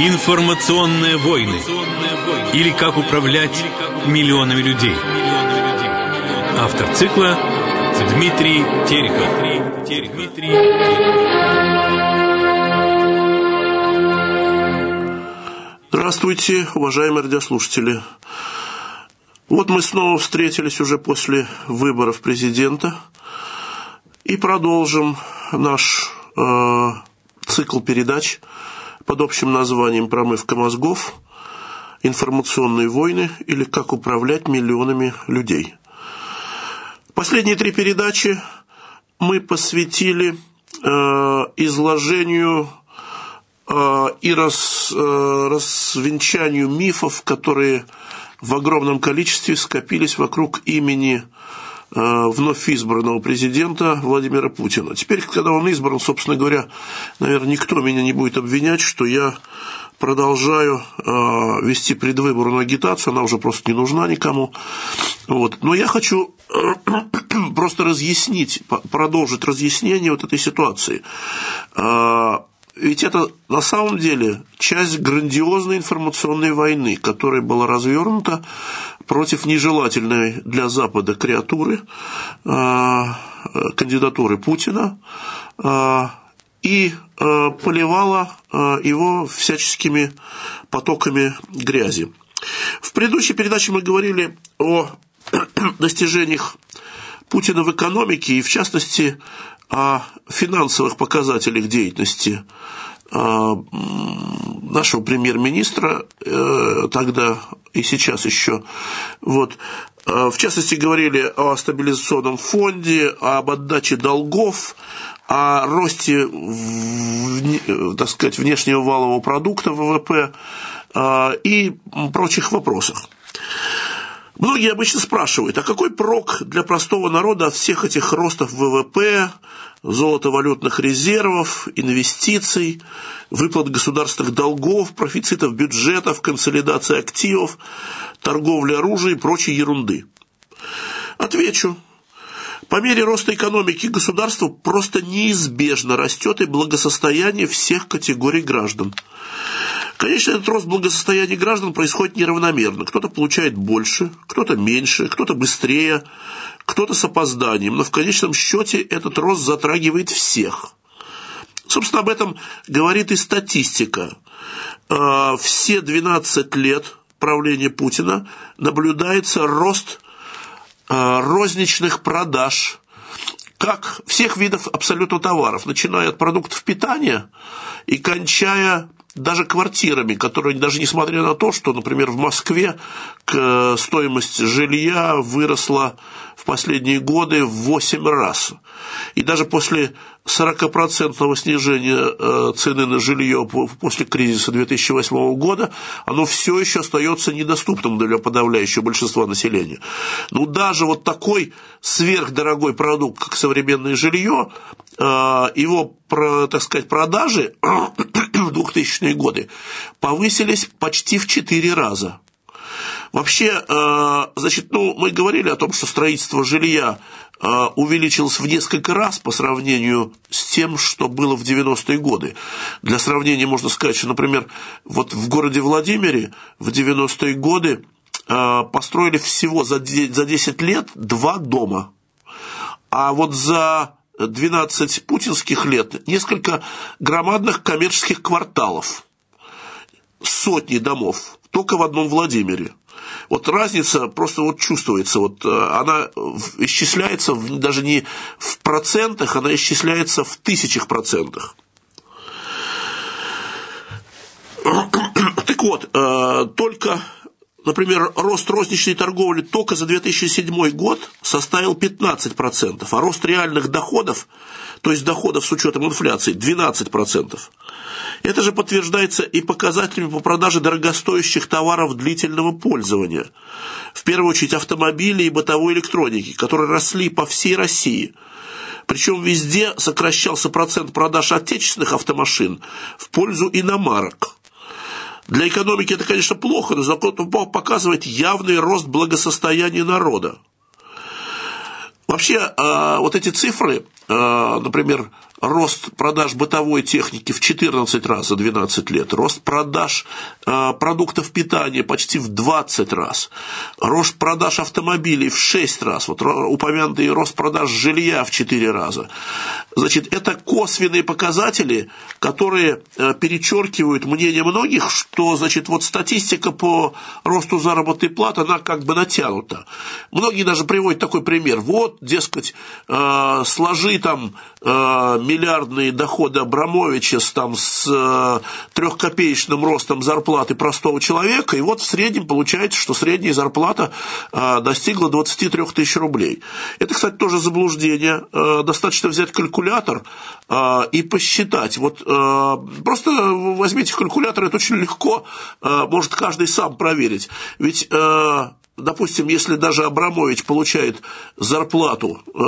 Информационные войны. Или как управлять миллионами людей. Автор цикла Дмитрий Терехов. Дмитрий Здравствуйте, уважаемые радиослушатели. Вот мы снова встретились уже после выборов президента и продолжим наш э, цикл передач под общим названием «Промывка мозгов. Информационные войны» или «Как управлять миллионами людей». Последние три передачи мы посвятили э, изложению э, и рас, э, развенчанию мифов, которые в огромном количестве скопились вокруг имени вновь избранного президента Владимира Путина. Теперь, когда он избран, собственно говоря, наверное, никто меня не будет обвинять, что я продолжаю э, вести предвыборную агитацию, она уже просто не нужна никому. Вот. Но я хочу э, просто разъяснить, продолжить разъяснение вот этой ситуации. Э, ведь это на самом деле часть грандиозной информационной войны, которая была развернута против нежелательной для Запада креатуры, э, кандидатуры Путина, э, и э, поливала его всяческими потоками грязи. В предыдущей передаче мы говорили о достижениях Путина в экономике и, в частности, о финансовых показателях деятельности нашего премьер-министра тогда и сейчас еще. Вот. В частности, говорили о стабилизационном фонде, об отдаче долгов, о росте, так сказать, внешнего валового продукта ВВП и прочих вопросах. Многие обычно спрашивают, а какой прок для простого народа от всех этих ростов ВВП, золотовалютных резервов, инвестиций, выплат государственных долгов, профицитов бюджетов, консолидации активов, торговли оружием и прочей ерунды? Отвечу. По мере роста экономики государства просто неизбежно растет и благосостояние всех категорий граждан. Конечно, этот рост благосостояния граждан происходит неравномерно. Кто-то получает больше, кто-то меньше, кто-то быстрее, кто-то с опозданием, но в конечном счете этот рост затрагивает всех. Собственно, об этом говорит и статистика. А, все 12 лет правления Путина наблюдается рост а, розничных продаж как всех видов абсолютно товаров, начиная от продуктов питания и кончая даже квартирами, которые даже несмотря на то, что, например, в Москве стоимость жилья выросла в последние годы в 8 раз. И даже после 40% снижения э, цены на жилье после кризиса 2008 года, оно все еще остается недоступным для подавляющего большинства населения. Ну, даже вот такой сверхдорогой продукт, как современное жилье, э, его, так сказать, продажи в 2000-е годы повысились почти в 4 раза. Вообще, э, значит, ну, мы говорили о том, что строительство жилья э, увеличилось в несколько раз по сравнению с тем, что было в 90-е годы. Для сравнения можно сказать, что, например, вот в городе Владимире в 90-е годы э, построили всего за 10 лет два дома. А вот за 12 путинских лет несколько громадных коммерческих кварталов, сотни домов, только в одном Владимире. Вот разница просто вот чувствуется, вот э, она исчисляется даже не в процентах, она исчисляется в тысячах процентах. Так вот, э, только, например, рост розничной торговли только за 2007 год составил 15%, а рост реальных доходов, то есть доходов с учетом инфляции, 12%. Это же подтверждается и показателями по продаже дорогостоящих товаров длительного пользования. В первую очередь автомобилей и бытовой электроники, которые росли по всей России. Причем везде сокращался процент продаж отечественных автомашин в пользу иномарок. Для экономики это, конечно, плохо, но закон показывает явный рост благосостояния народа. Вообще, а, вот эти цифры например, рост продаж бытовой техники в 14 раз за 12 лет, рост продаж э, продуктов питания почти в 20 раз, рост продаж автомобилей в 6 раз, вот упомянутый рост продаж жилья в 4 раза. Значит, это косвенные показатели, которые э, перечеркивают мнение многих, что, значит, вот статистика по росту заработной платы, она как бы натянута. Многие даже приводят такой пример. Вот, дескать, э, сложи там миллиардные доходы Абрамовича с, там, с э, трехкопеечным ростом зарплаты простого человека, и вот в среднем получается, что средняя зарплата э, достигла 23 тысяч рублей. Это, кстати, тоже заблуждение. Э, достаточно взять калькулятор и посчитать. Вот просто возьмите калькулятор, это очень легко, может каждый сам проверить. Ведь допустим, если даже Абрамович получает зарплату, э,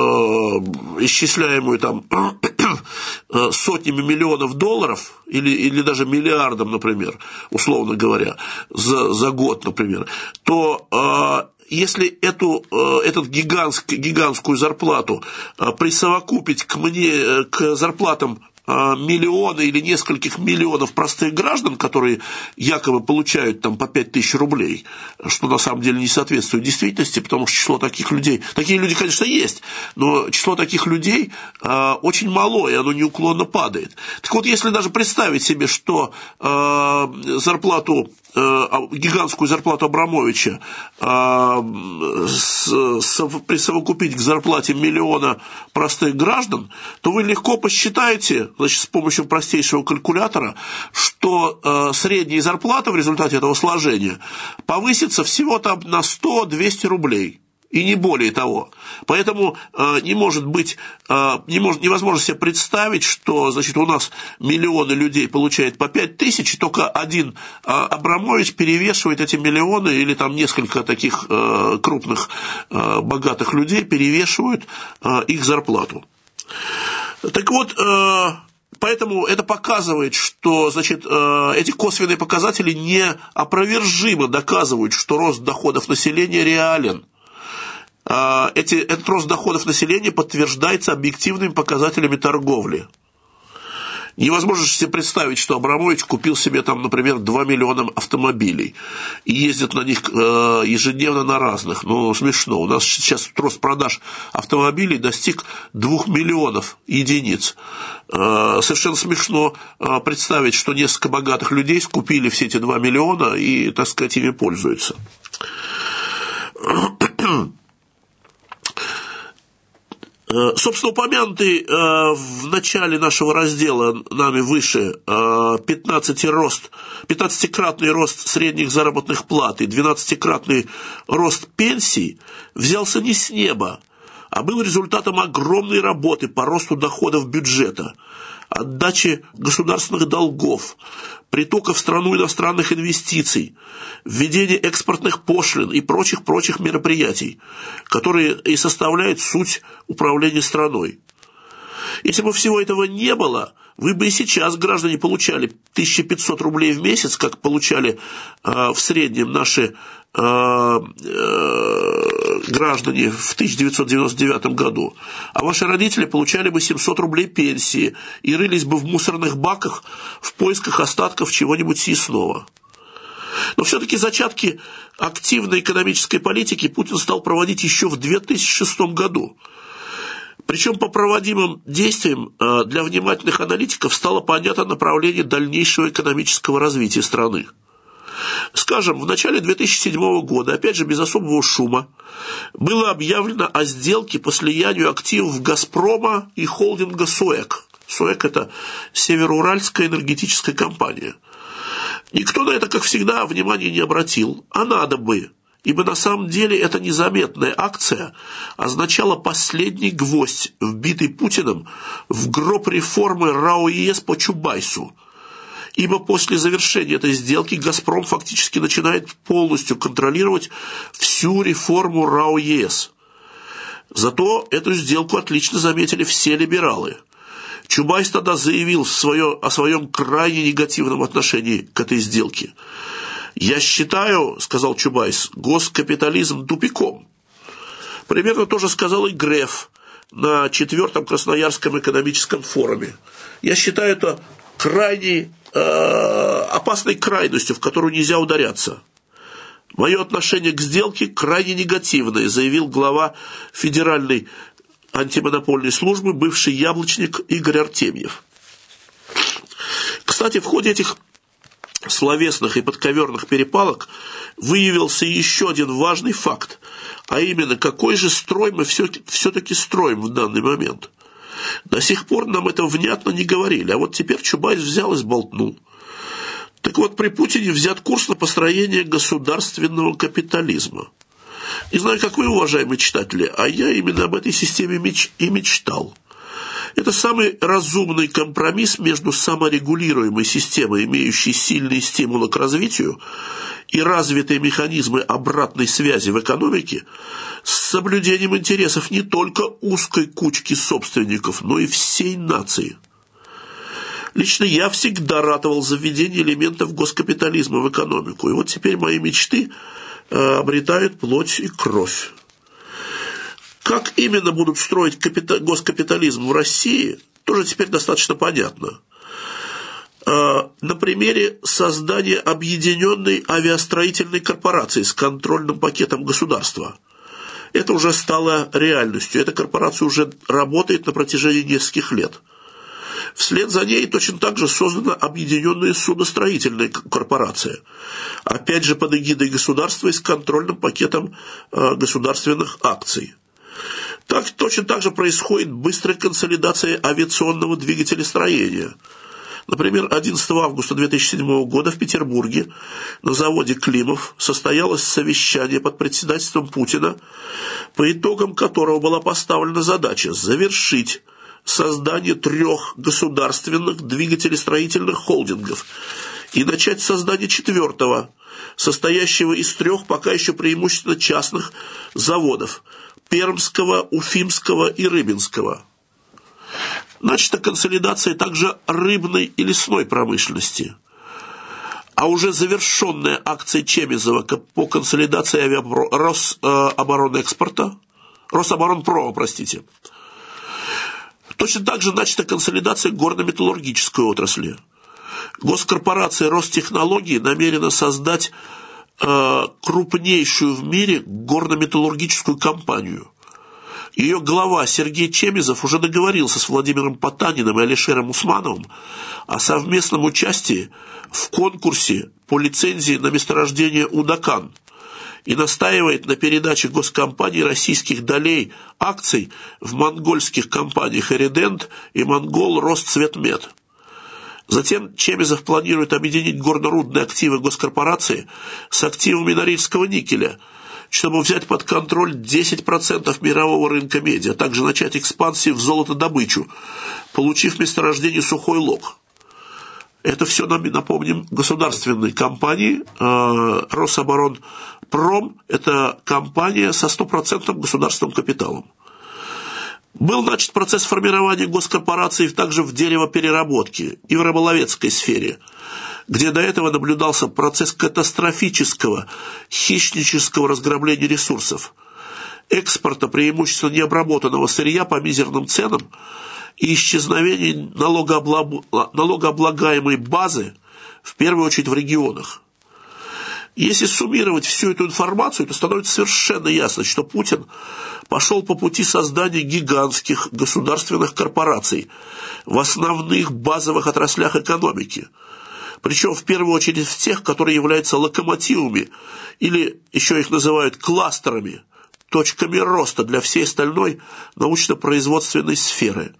исчисляемую там э, сотнями миллионов долларов или, или даже миллиардом, например, условно говоря, за, за год, например, то э, если эту, э, этот гигантск, гигантскую зарплату э, присовокупить к, мне, э, к зарплатам миллиона или нескольких миллионов простых граждан, которые якобы получают там по 5 тысяч рублей, что на самом деле не соответствует действительности, потому что число таких людей, такие люди, конечно, есть, но число таких людей э, очень мало, и оно неуклонно падает. Так вот, если даже представить себе, что э, зарплату Э, гигантскую зарплату Абрамовича э, присовокупить к зарплате миллиона простых граждан, то вы легко посчитаете, значит, с помощью простейшего калькулятора, что э, средняя зарплата в результате этого сложения повысится всего там на 100-200 рублей и не более того. Поэтому э, не может быть, э, не может, невозможно себе представить, что значит, у нас миллионы людей получают по 5 тысяч, и только один э, Абрамович перевешивает эти миллионы, или там несколько таких э, крупных э, богатых людей перевешивают э, их зарплату. Так вот, э, Поэтому это показывает, что значит, э, эти косвенные показатели неопровержимо доказывают, что рост доходов населения реален. А, эти, этот рост доходов населения подтверждается объективными показателями торговли. Невозможно себе представить, что Абрамович купил себе там, например, 2 миллиона автомобилей и ездит на них э, ежедневно на разных. Ну, смешно. У нас сейчас рост продаж автомобилей достиг 2 миллионов единиц. Э, совершенно смешно э, представить, что несколько богатых людей скупили все эти 2 миллиона и, так сказать, ими пользуются. Э, собственно, упомянутый э, в начале нашего раздела нами выше 15 э, рост, 15-кратный рост средних заработных плат и 12-кратный рост пенсий взялся не с неба, а был результатом огромной работы по росту доходов бюджета, отдачи государственных долгов, притока в страну иностранных инвестиций, введения экспортных пошлин и прочих-прочих мероприятий, которые и составляют суть управления страной. Если бы всего этого не было, вы бы и сейчас, граждане, получали 1500 рублей в месяц, как получали э, в среднем наши э, э, граждане в 1999 году, а ваши родители получали бы 700 рублей пенсии и рылись бы в мусорных баках в поисках остатков чего-нибудь съестного. Но все-таки зачатки активной экономической политики Путин стал проводить еще в 2006 году. Причем по проводимым действиям э, для внимательных аналитиков стало понятно направление дальнейшего экономического развития страны. Скажем, в начале 2007 года, опять же без особого шума, было объявлено о сделке по слиянию активов «Газпрома» и холдинга «СОЭК». «СОЭК» – это Североуральская энергетическая компания. Никто на это, как всегда, внимания не обратил, а надо бы, ибо на самом деле эта незаметная акция означала последний гвоздь, вбитый Путиным в гроб реформы РАО ЕС по Чубайсу – ибо после завершения этой сделки «Газпром» фактически начинает полностью контролировать всю реформу РАО ЕС. Зато эту сделку отлично заметили все либералы. Чубайс тогда заявил свое, о своем крайне негативном отношении к этой сделке. «Я считаю, — сказал Чубайс, — госкапитализм тупиком». Примерно то же сказал и Греф, на четвертом Красноярском экономическом форуме. Я считаю это крайней э, опасной крайностью, в которую нельзя ударяться. Мое отношение к сделке крайне негативное, заявил глава Федеральной антимонопольной службы, бывший яблочник Игорь Артемьев. Кстати, в ходе этих словесных и подковерных перепалок выявился еще один важный факт, а именно, какой же строй мы все-таки строим в данный момент. До сих пор нам это внятно не говорили, а вот теперь Чубайс взял и сболтнул. Так вот, при Путине взят курс на построение государственного капитализма. Не знаю, как вы, уважаемые читатели, а я именно об этой системе меч и мечтал – это самый разумный компромисс между саморегулируемой системой, имеющей сильные стимулы к развитию, и развитые механизмы обратной связи в экономике с соблюдением интересов не только узкой кучки собственников, но и всей нации. Лично я всегда ратовал за введение элементов госкапитализма в экономику, и вот теперь мои мечты э, обретают плоть и кровь. Как именно будут строить капита- госкапитализм в России, тоже теперь достаточно понятно. А, на примере создания объединенной авиастроительной корпорации с контрольным пакетом государства. Это уже стало реальностью. Эта корпорация уже работает на протяжении нескольких лет. Вслед за ней точно так же создана объединенная судостроительная корпорация. Опять же под эгидой государства и с контрольным пакетом а, государственных акций. Так, точно так же происходит быстрая консолидация авиационного двигателестроения. Например, 11 августа 2007 года в Петербурге на заводе «Климов» состоялось совещание под председательством Путина, по итогам которого была поставлена задача завершить создание трех государственных двигателестроительных холдингов и начать создание четвертого, состоящего из трех пока еще преимущественно частных заводов – Пермского, Уфимского и Рыбинского. Начата консолидация также рыбной и лесной промышленности. А уже завершенная акция Чемизова по консолидации авиапро... Рособоронэкспорта, Рособоронпрома, простите. Точно так же начата консолидация горно-металлургической отрасли. Госкорпорация Ростехнологии намерена создать Э, крупнейшую в мире горно-металлургическую компанию. Ее глава Сергей Чемизов уже договорился с Владимиром Потаниным и Алишером Усмановым о совместном участии в конкурсе по лицензии на месторождение Удакан и настаивает на передаче госкомпании российских долей акций в монгольских компаниях «Эридент» и «Монгол Росцветмет». Затем Чемизов планирует объединить горнорудные активы госкорпорации с активами Норильского никеля, чтобы взять под контроль 10% мирового рынка меди, а также начать экспансию в золотодобычу, получив месторождение Сухой Лог. Это все, напомним, государственной компании э, Рособоронпром – это компания со стопроцентным государственным капиталом. Был начат процесс формирования госкорпораций также в деревопереработке и в рыболовецкой сфере, где до этого наблюдался процесс катастрофического, хищнического разграбления ресурсов, экспорта преимущественно необработанного сырья по мизерным ценам и исчезновения налогооблагаемой базы, в первую очередь в регионах. Если суммировать всю эту информацию, то становится совершенно ясно, что Путин пошел по пути создания гигантских государственных корпораций в основных базовых отраслях экономики. Причем в первую очередь в тех, которые являются локомотивами, или еще их называют кластерами, точками роста для всей остальной научно-производственной сферы –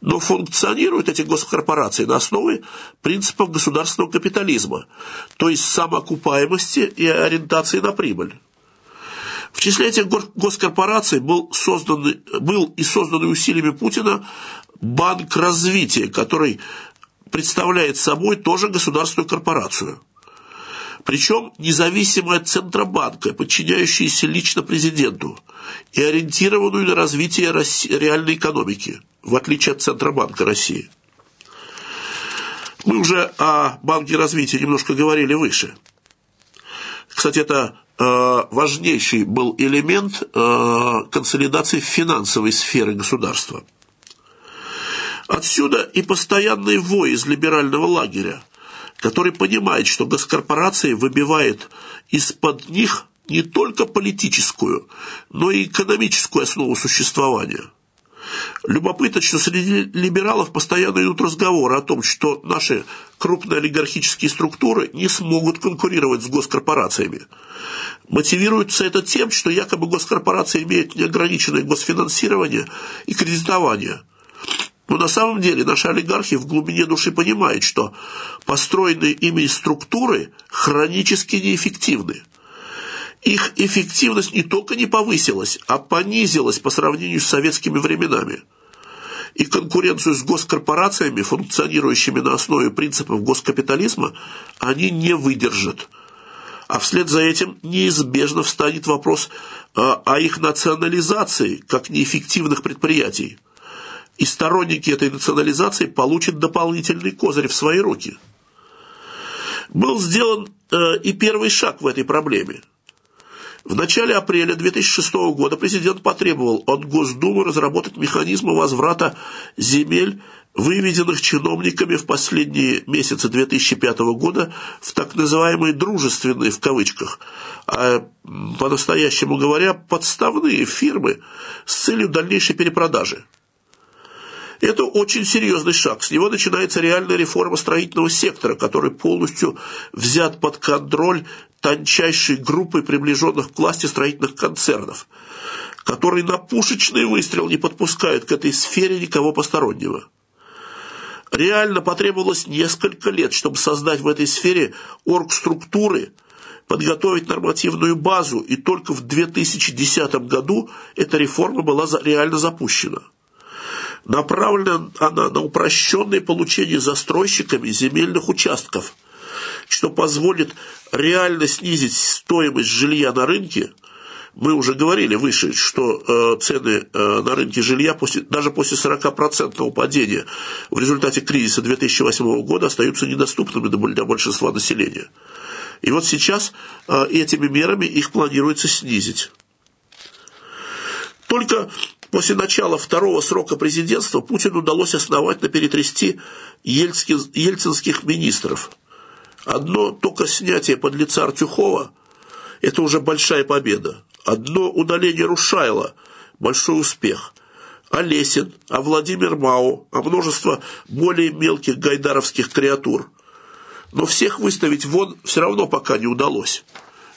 но функционируют эти госкорпорации на основе принципов государственного капитализма, то есть самоокупаемости и ориентации на прибыль. В числе этих госкорпораций был, создан, был и создан усилиями Путина Банк развития, который представляет собой тоже государственную корпорацию. Причем независимая от Центробанка, подчиняющаяся лично президенту и ориентированную на развитие реальной экономики – в отличие от Центробанка России. Мы уже о Банке развития немножко говорили выше. Кстати, это э, важнейший был элемент э, консолидации финансовой сферы государства. Отсюда и постоянный вой из либерального лагеря, который понимает, что госкорпорации выбивает из-под них не только политическую, но и экономическую основу существования – Любопытно, что среди либералов постоянно идут разговоры о том, что наши крупные олигархические структуры не смогут конкурировать с госкорпорациями. Мотивируется это тем, что якобы госкорпорации имеют неограниченное госфинансирование и кредитование. Но на самом деле наши олигархи в глубине души понимают, что построенные ими структуры хронически неэффективны – их эффективность не только не повысилась, а понизилась по сравнению с советскими временами. И конкуренцию с госкорпорациями, функционирующими на основе принципов госкапитализма, они не выдержат. А вслед за этим неизбежно встанет вопрос а, о их национализации как неэффективных предприятий. И сторонники этой национализации получат дополнительный козырь в свои руки. Был сделан э, и первый шаг в этой проблеме – в начале апреля 2006 года президент потребовал от Госдумы разработать механизмы возврата земель, выведенных чиновниками в последние месяцы 2005 года в так называемые «дружественные» в кавычках, а по-настоящему говоря, подставные фирмы с целью дальнейшей перепродажи. Это очень серьезный шаг. С него начинается реальная реформа строительного сектора, который полностью взят под контроль тончайшей группой приближенных к власти строительных концернов, которые на пушечный выстрел не подпускают к этой сфере никого постороннего. Реально потребовалось несколько лет, чтобы создать в этой сфере оргструктуры, подготовить нормативную базу, и только в 2010 году эта реформа была реально запущена. Направлена она на упрощенное получение застройщиками земельных участков, что позволит реально снизить стоимость жилья на рынке. Мы уже говорили выше, что э, цены э, на рынке жилья после, даже после 40% падения в результате кризиса 2008 года остаются недоступными для большинства населения. И вот сейчас э, этими мерами их планируется снизить. Только После начала второго срока президентства Путину удалось основательно перетрясти ельцинских министров. Одно только снятие под лица Артюхова – это уже большая победа. Одно удаление Рушайла – большой успех. А Лесин, а Владимир Мау, а множество более мелких гайдаровских креатур. Но всех выставить вон все равно пока не удалось.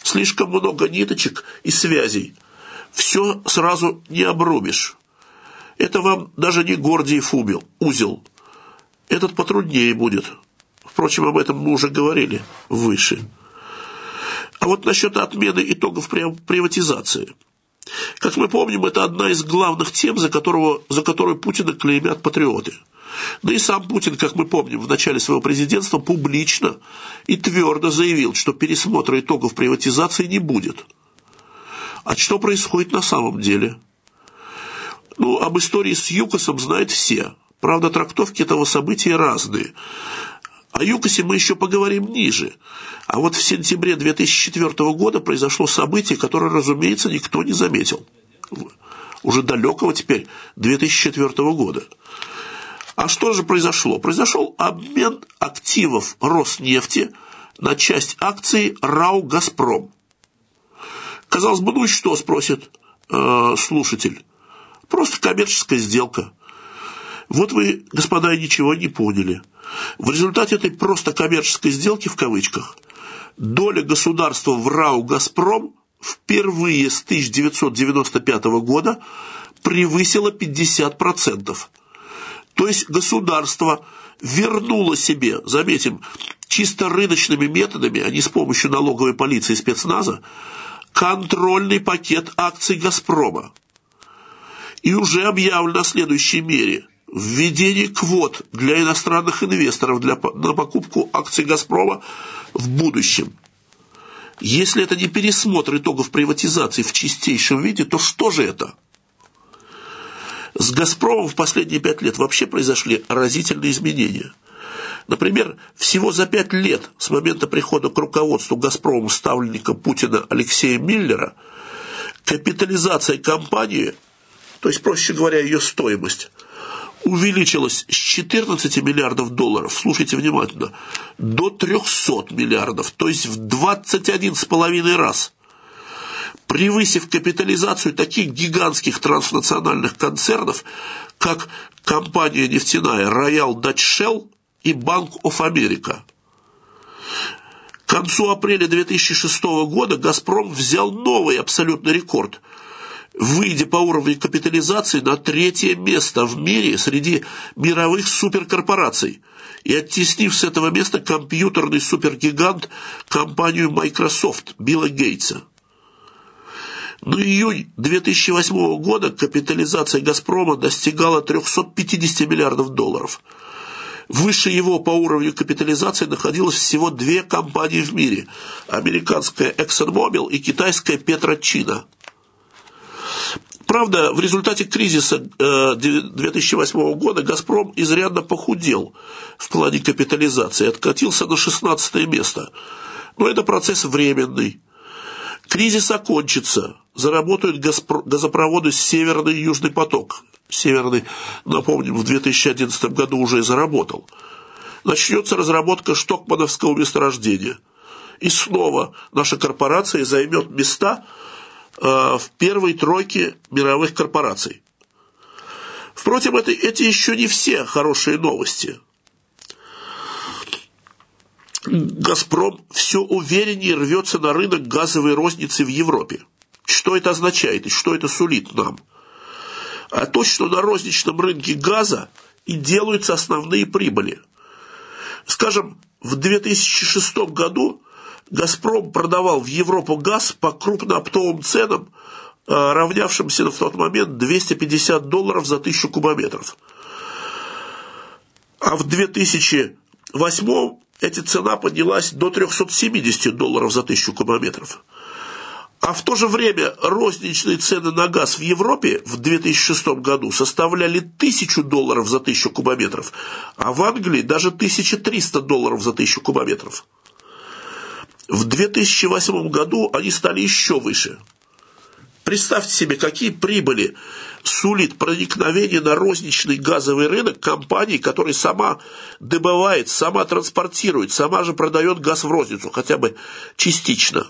Слишком много ниточек и связей – все сразу не обрубишь. Это вам даже не Гордиев убил, узел. Этот потруднее будет. Впрочем, об этом мы уже говорили выше. А вот насчет отмены итогов приватизации. Как мы помним, это одна из главных тем, за, которого, за которую Путина клеймят патриоты. Да и сам Путин, как мы помним, в начале своего президентства публично и твердо заявил, что пересмотра итогов приватизации не будет – а что происходит на самом деле? Ну, об истории с ЮКОСом знают все. Правда, трактовки этого события разные. О ЮКОСе мы еще поговорим ниже. А вот в сентябре 2004 года произошло событие, которое, разумеется, никто не заметил. Уже далекого теперь 2004 года. А что же произошло? Произошел обмен активов Роснефти на часть акций РАО «Газпром». Казалось бы, ну что, спросит э, слушатель. Просто коммерческая сделка. Вот вы, господа, ничего не поняли. В результате этой просто коммерческой сделки, в кавычках, доля государства в РАУ «Газпром» впервые с 1995 года превысила 50%. То есть государство вернуло себе, заметим, чисто рыночными методами, а не с помощью налоговой полиции и спецназа, контрольный пакет акций «Газпрома». И уже объявлено о следующей мере – введение квот для иностранных инвесторов для, на покупку акций «Газпрома» в будущем. Если это не пересмотр итогов приватизации в чистейшем виде, то что же это? С «Газпромом» в последние пять лет вообще произошли разительные изменения. Например, всего за пять лет с момента прихода к руководству «Газпрома» ставленника Путина Алексея Миллера капитализация компании, то есть, проще говоря, ее стоимость, увеличилась с 14 миллиардов долларов, слушайте внимательно, до 300 миллиардов, то есть в 21,5 раз, превысив капитализацию таких гигантских транснациональных концернов, как компания нефтяная Royal Dutch Shell и Bank of America. К концу апреля 2006 года «Газпром» взял новый абсолютный рекорд – выйдя по уровню капитализации на третье место в мире среди мировых суперкорпораций и оттеснив с этого места компьютерный супергигант компанию Microsoft Билла Гейтса. Но июнь 2008 года капитализация «Газпрома» достигала 350 миллиардов долларов. Выше его по уровню капитализации находилось всего две компании в мире – американская ExxonMobil и китайская PetroChina – Правда, в результате кризиса 2008 э, года «Газпром» изрядно похудел в плане капитализации, откатился на 16 место. Но это процесс временный. Кризис окончится, заработают газопроводы «Северный» и «Южный поток». «Северный», напомним, в 2011 году уже и заработал. Начнется разработка штокмановского месторождения. И снова наша корпорация займет места – Э, в первой тройке мировых корпораций. Впрочем, это, эти еще не все хорошие новости. «Газпром» все увереннее рвется на рынок газовой розницы в Европе. Что это означает и что это сулит нам? А то, что на розничном рынке газа и делаются основные прибыли. Скажем, в 2006 году «Газпром» продавал в Европу газ по крупнооптовым ценам, э, равнявшимся в тот момент 250 долларов за тысячу кубометров. А в 2008 эта цена поднялась до 370 долларов за тысячу кубометров. А в то же время розничные цены на газ в Европе в 2006 году составляли 1000 долларов за тысячу кубометров, а в Англии даже 1300 долларов за тысячу кубометров. В 2008 году они стали еще выше. Представьте себе, какие прибыли сулит проникновение на розничный газовый рынок компании, которая сама добывает, сама транспортирует, сама же продает газ в розницу, хотя бы частично.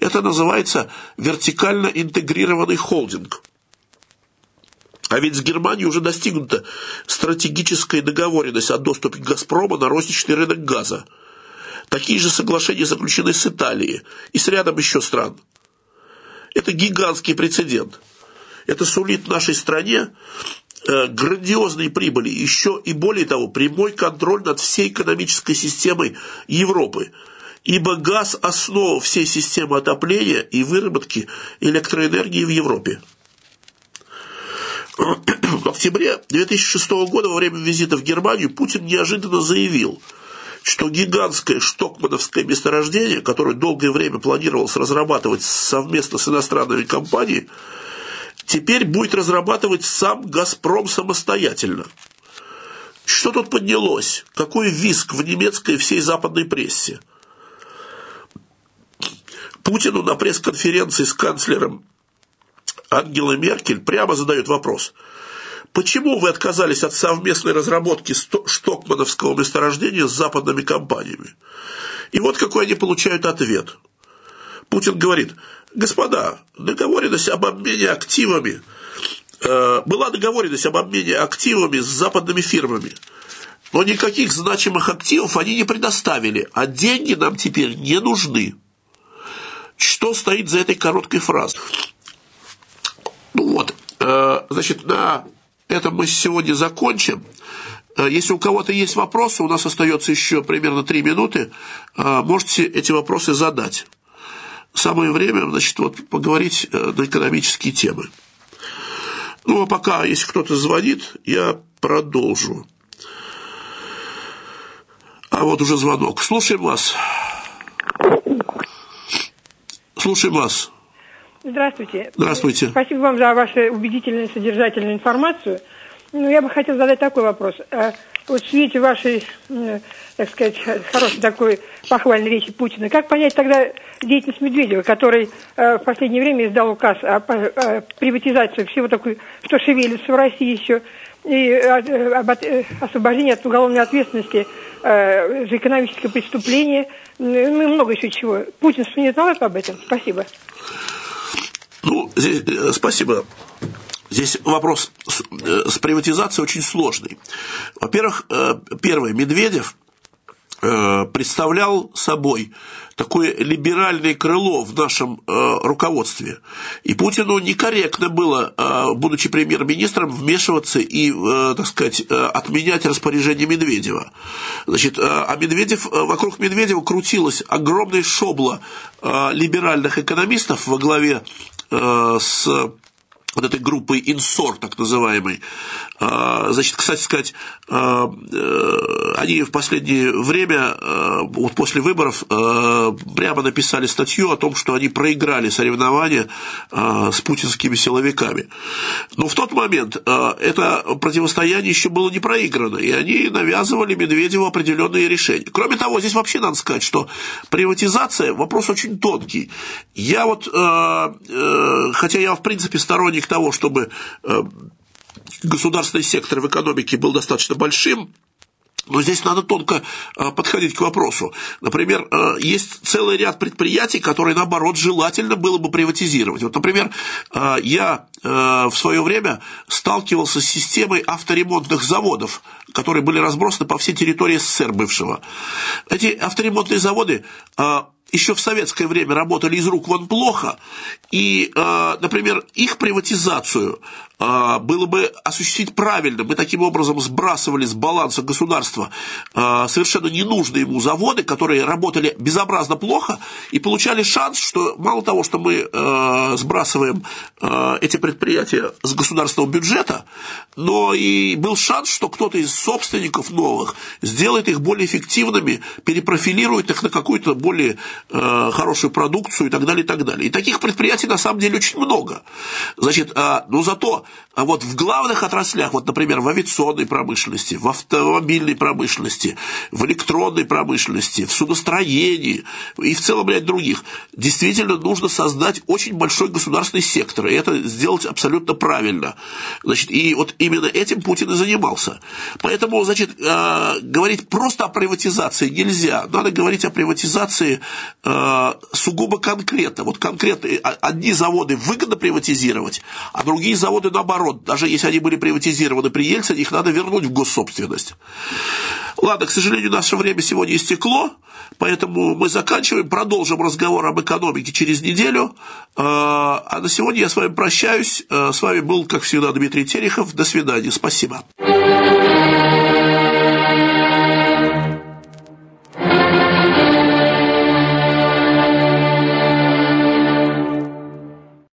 Это называется вертикально интегрированный холдинг. А ведь с Германией уже достигнута стратегическая договоренность о доступе «Газпрома» на розничный рынок газа – Такие же соглашения заключены с Италией и с рядом еще стран. Это гигантский прецедент. Это сулит нашей стране э, грандиозные прибыли, еще и более того, прямой контроль над всей экономической системой Европы. Ибо газ – основа всей системы отопления и выработки электроэнергии в Европе. В октябре 2006 года во время визита в Германию Путин неожиданно заявил – что гигантское штокмановское месторождение, которое долгое время планировалось разрабатывать совместно с иностранными компаниями, теперь будет разрабатывать сам «Газпром» самостоятельно. Что тут поднялось? Какой виск в немецкой всей западной прессе? Путину на пресс-конференции с канцлером Ангелой Меркель прямо задает вопрос – Почему вы отказались от совместной разработки штокмановского месторождения с западными компаниями? И вот какой они получают ответ. Путин говорит, господа, договоренность об обмене активами, э, была договоренность об обмене активами с западными фирмами, но никаких значимых активов они не предоставили, а деньги нам теперь не нужны. Что стоит за этой короткой фразой? Ну вот, э, значит, на это мы сегодня закончим. Э, если у кого-то есть вопросы, у нас остается еще примерно три минуты, э, можете эти вопросы задать. Самое время, значит, вот поговорить на экономические темы. Ну, а пока, если кто-то звонит, я продолжу. А вот уже звонок. Слушаем вас. Слушаем вас. Здравствуйте. Здравствуйте. Спасибо вам за вашу убедительную, содержательную информацию. Ну, я бы хотела задать такой вопрос. Э, вот в свете вашей, так сказать, хорошей такой похвальной речи Путина, как понять тогда деятельность Медведева, который в последнее время издал указ о, о приватизации всего такой, что шевелится в России еще, и об освобождении от уголовной ответственности за экономическое преступление, ну много еще чего. Путин вспоминает об этом? Спасибо. Ну, здесь, спасибо. Здесь вопрос с, э, с приватизацией очень сложный. Во-первых, э, первое, Медведев э, представлял собой такое либеральное крыло в нашем руководстве. И Путину некорректно было, будучи премьер-министром, вмешиваться и, так сказать, отменять распоряжение Медведева. Значит, а Медведев, вокруг Медведева крутилась огромная шобла либеральных экономистов во главе с вот этой группой инсор, так называемой. А, значит, кстати сказать, а, э, они в последнее время, а, вот после выборов, прямо написали статью о том, что они проиграли соревнования с путинскими силовиками. Но в тот момент это противостояние еще было не проиграно, и они навязывали Медведеву определенные решения. Кроме того, здесь вообще надо сказать, что приватизация – вопрос очень тонкий. Я вот, э, хотя я в принципе сторонник того, чтобы э, государственный сектор в экономике был достаточно большим, но здесь надо тонко э, подходить к вопросу. Например, э, есть целый ряд предприятий, которые, наоборот, желательно было бы приватизировать. Вот, например, я в свое время сталкивался с системой авторемонтных заводов, которые были разбросаны по всей территории СССР бывшего. Эти авторемонтные заводы еще в советское время работали из рук вон плохо, и, э, например, их приватизацию э, было бы осуществить правильно. Мы таким образом сбрасывали с баланса государства э, совершенно ненужные ему заводы, которые работали безобразно плохо, и получали шанс, что мало того, что мы сбрасываем эти предприятия с государственного бюджета, но и был шанс, что кто-то из собственников новых сделает их более эффективными, перепрофилирует их на какую-то более э, хорошую продукцию и так далее, и так далее. И таких предприятий на самом деле очень много. Значит, э, но зато а вот в главных отраслях, вот, например, в авиационной промышленности, в автомобильной промышленности, в электронной промышленности, в судостроении и в целом ряд других, действительно нужно создать очень большой государственный сектор, и это сделать абсолютно правильно. Значит, и вот именно этим Путин и занимался. Поэтому, значит, э, говорить просто о приватизации нельзя. Надо говорить о приватизации э, сугубо конкретно. Вот конкретно одни заводы выгодно приватизировать, а другие заводы наоборот даже если они были приватизированы при Ельцине, их надо вернуть в госсобственность. Ладно, к сожалению, наше время сегодня истекло, поэтому мы заканчиваем, продолжим разговор об экономике через неделю. А, а на сегодня я с вами прощаюсь. С вами был, как всегда, Дмитрий Терехов. До свидания. Спасибо.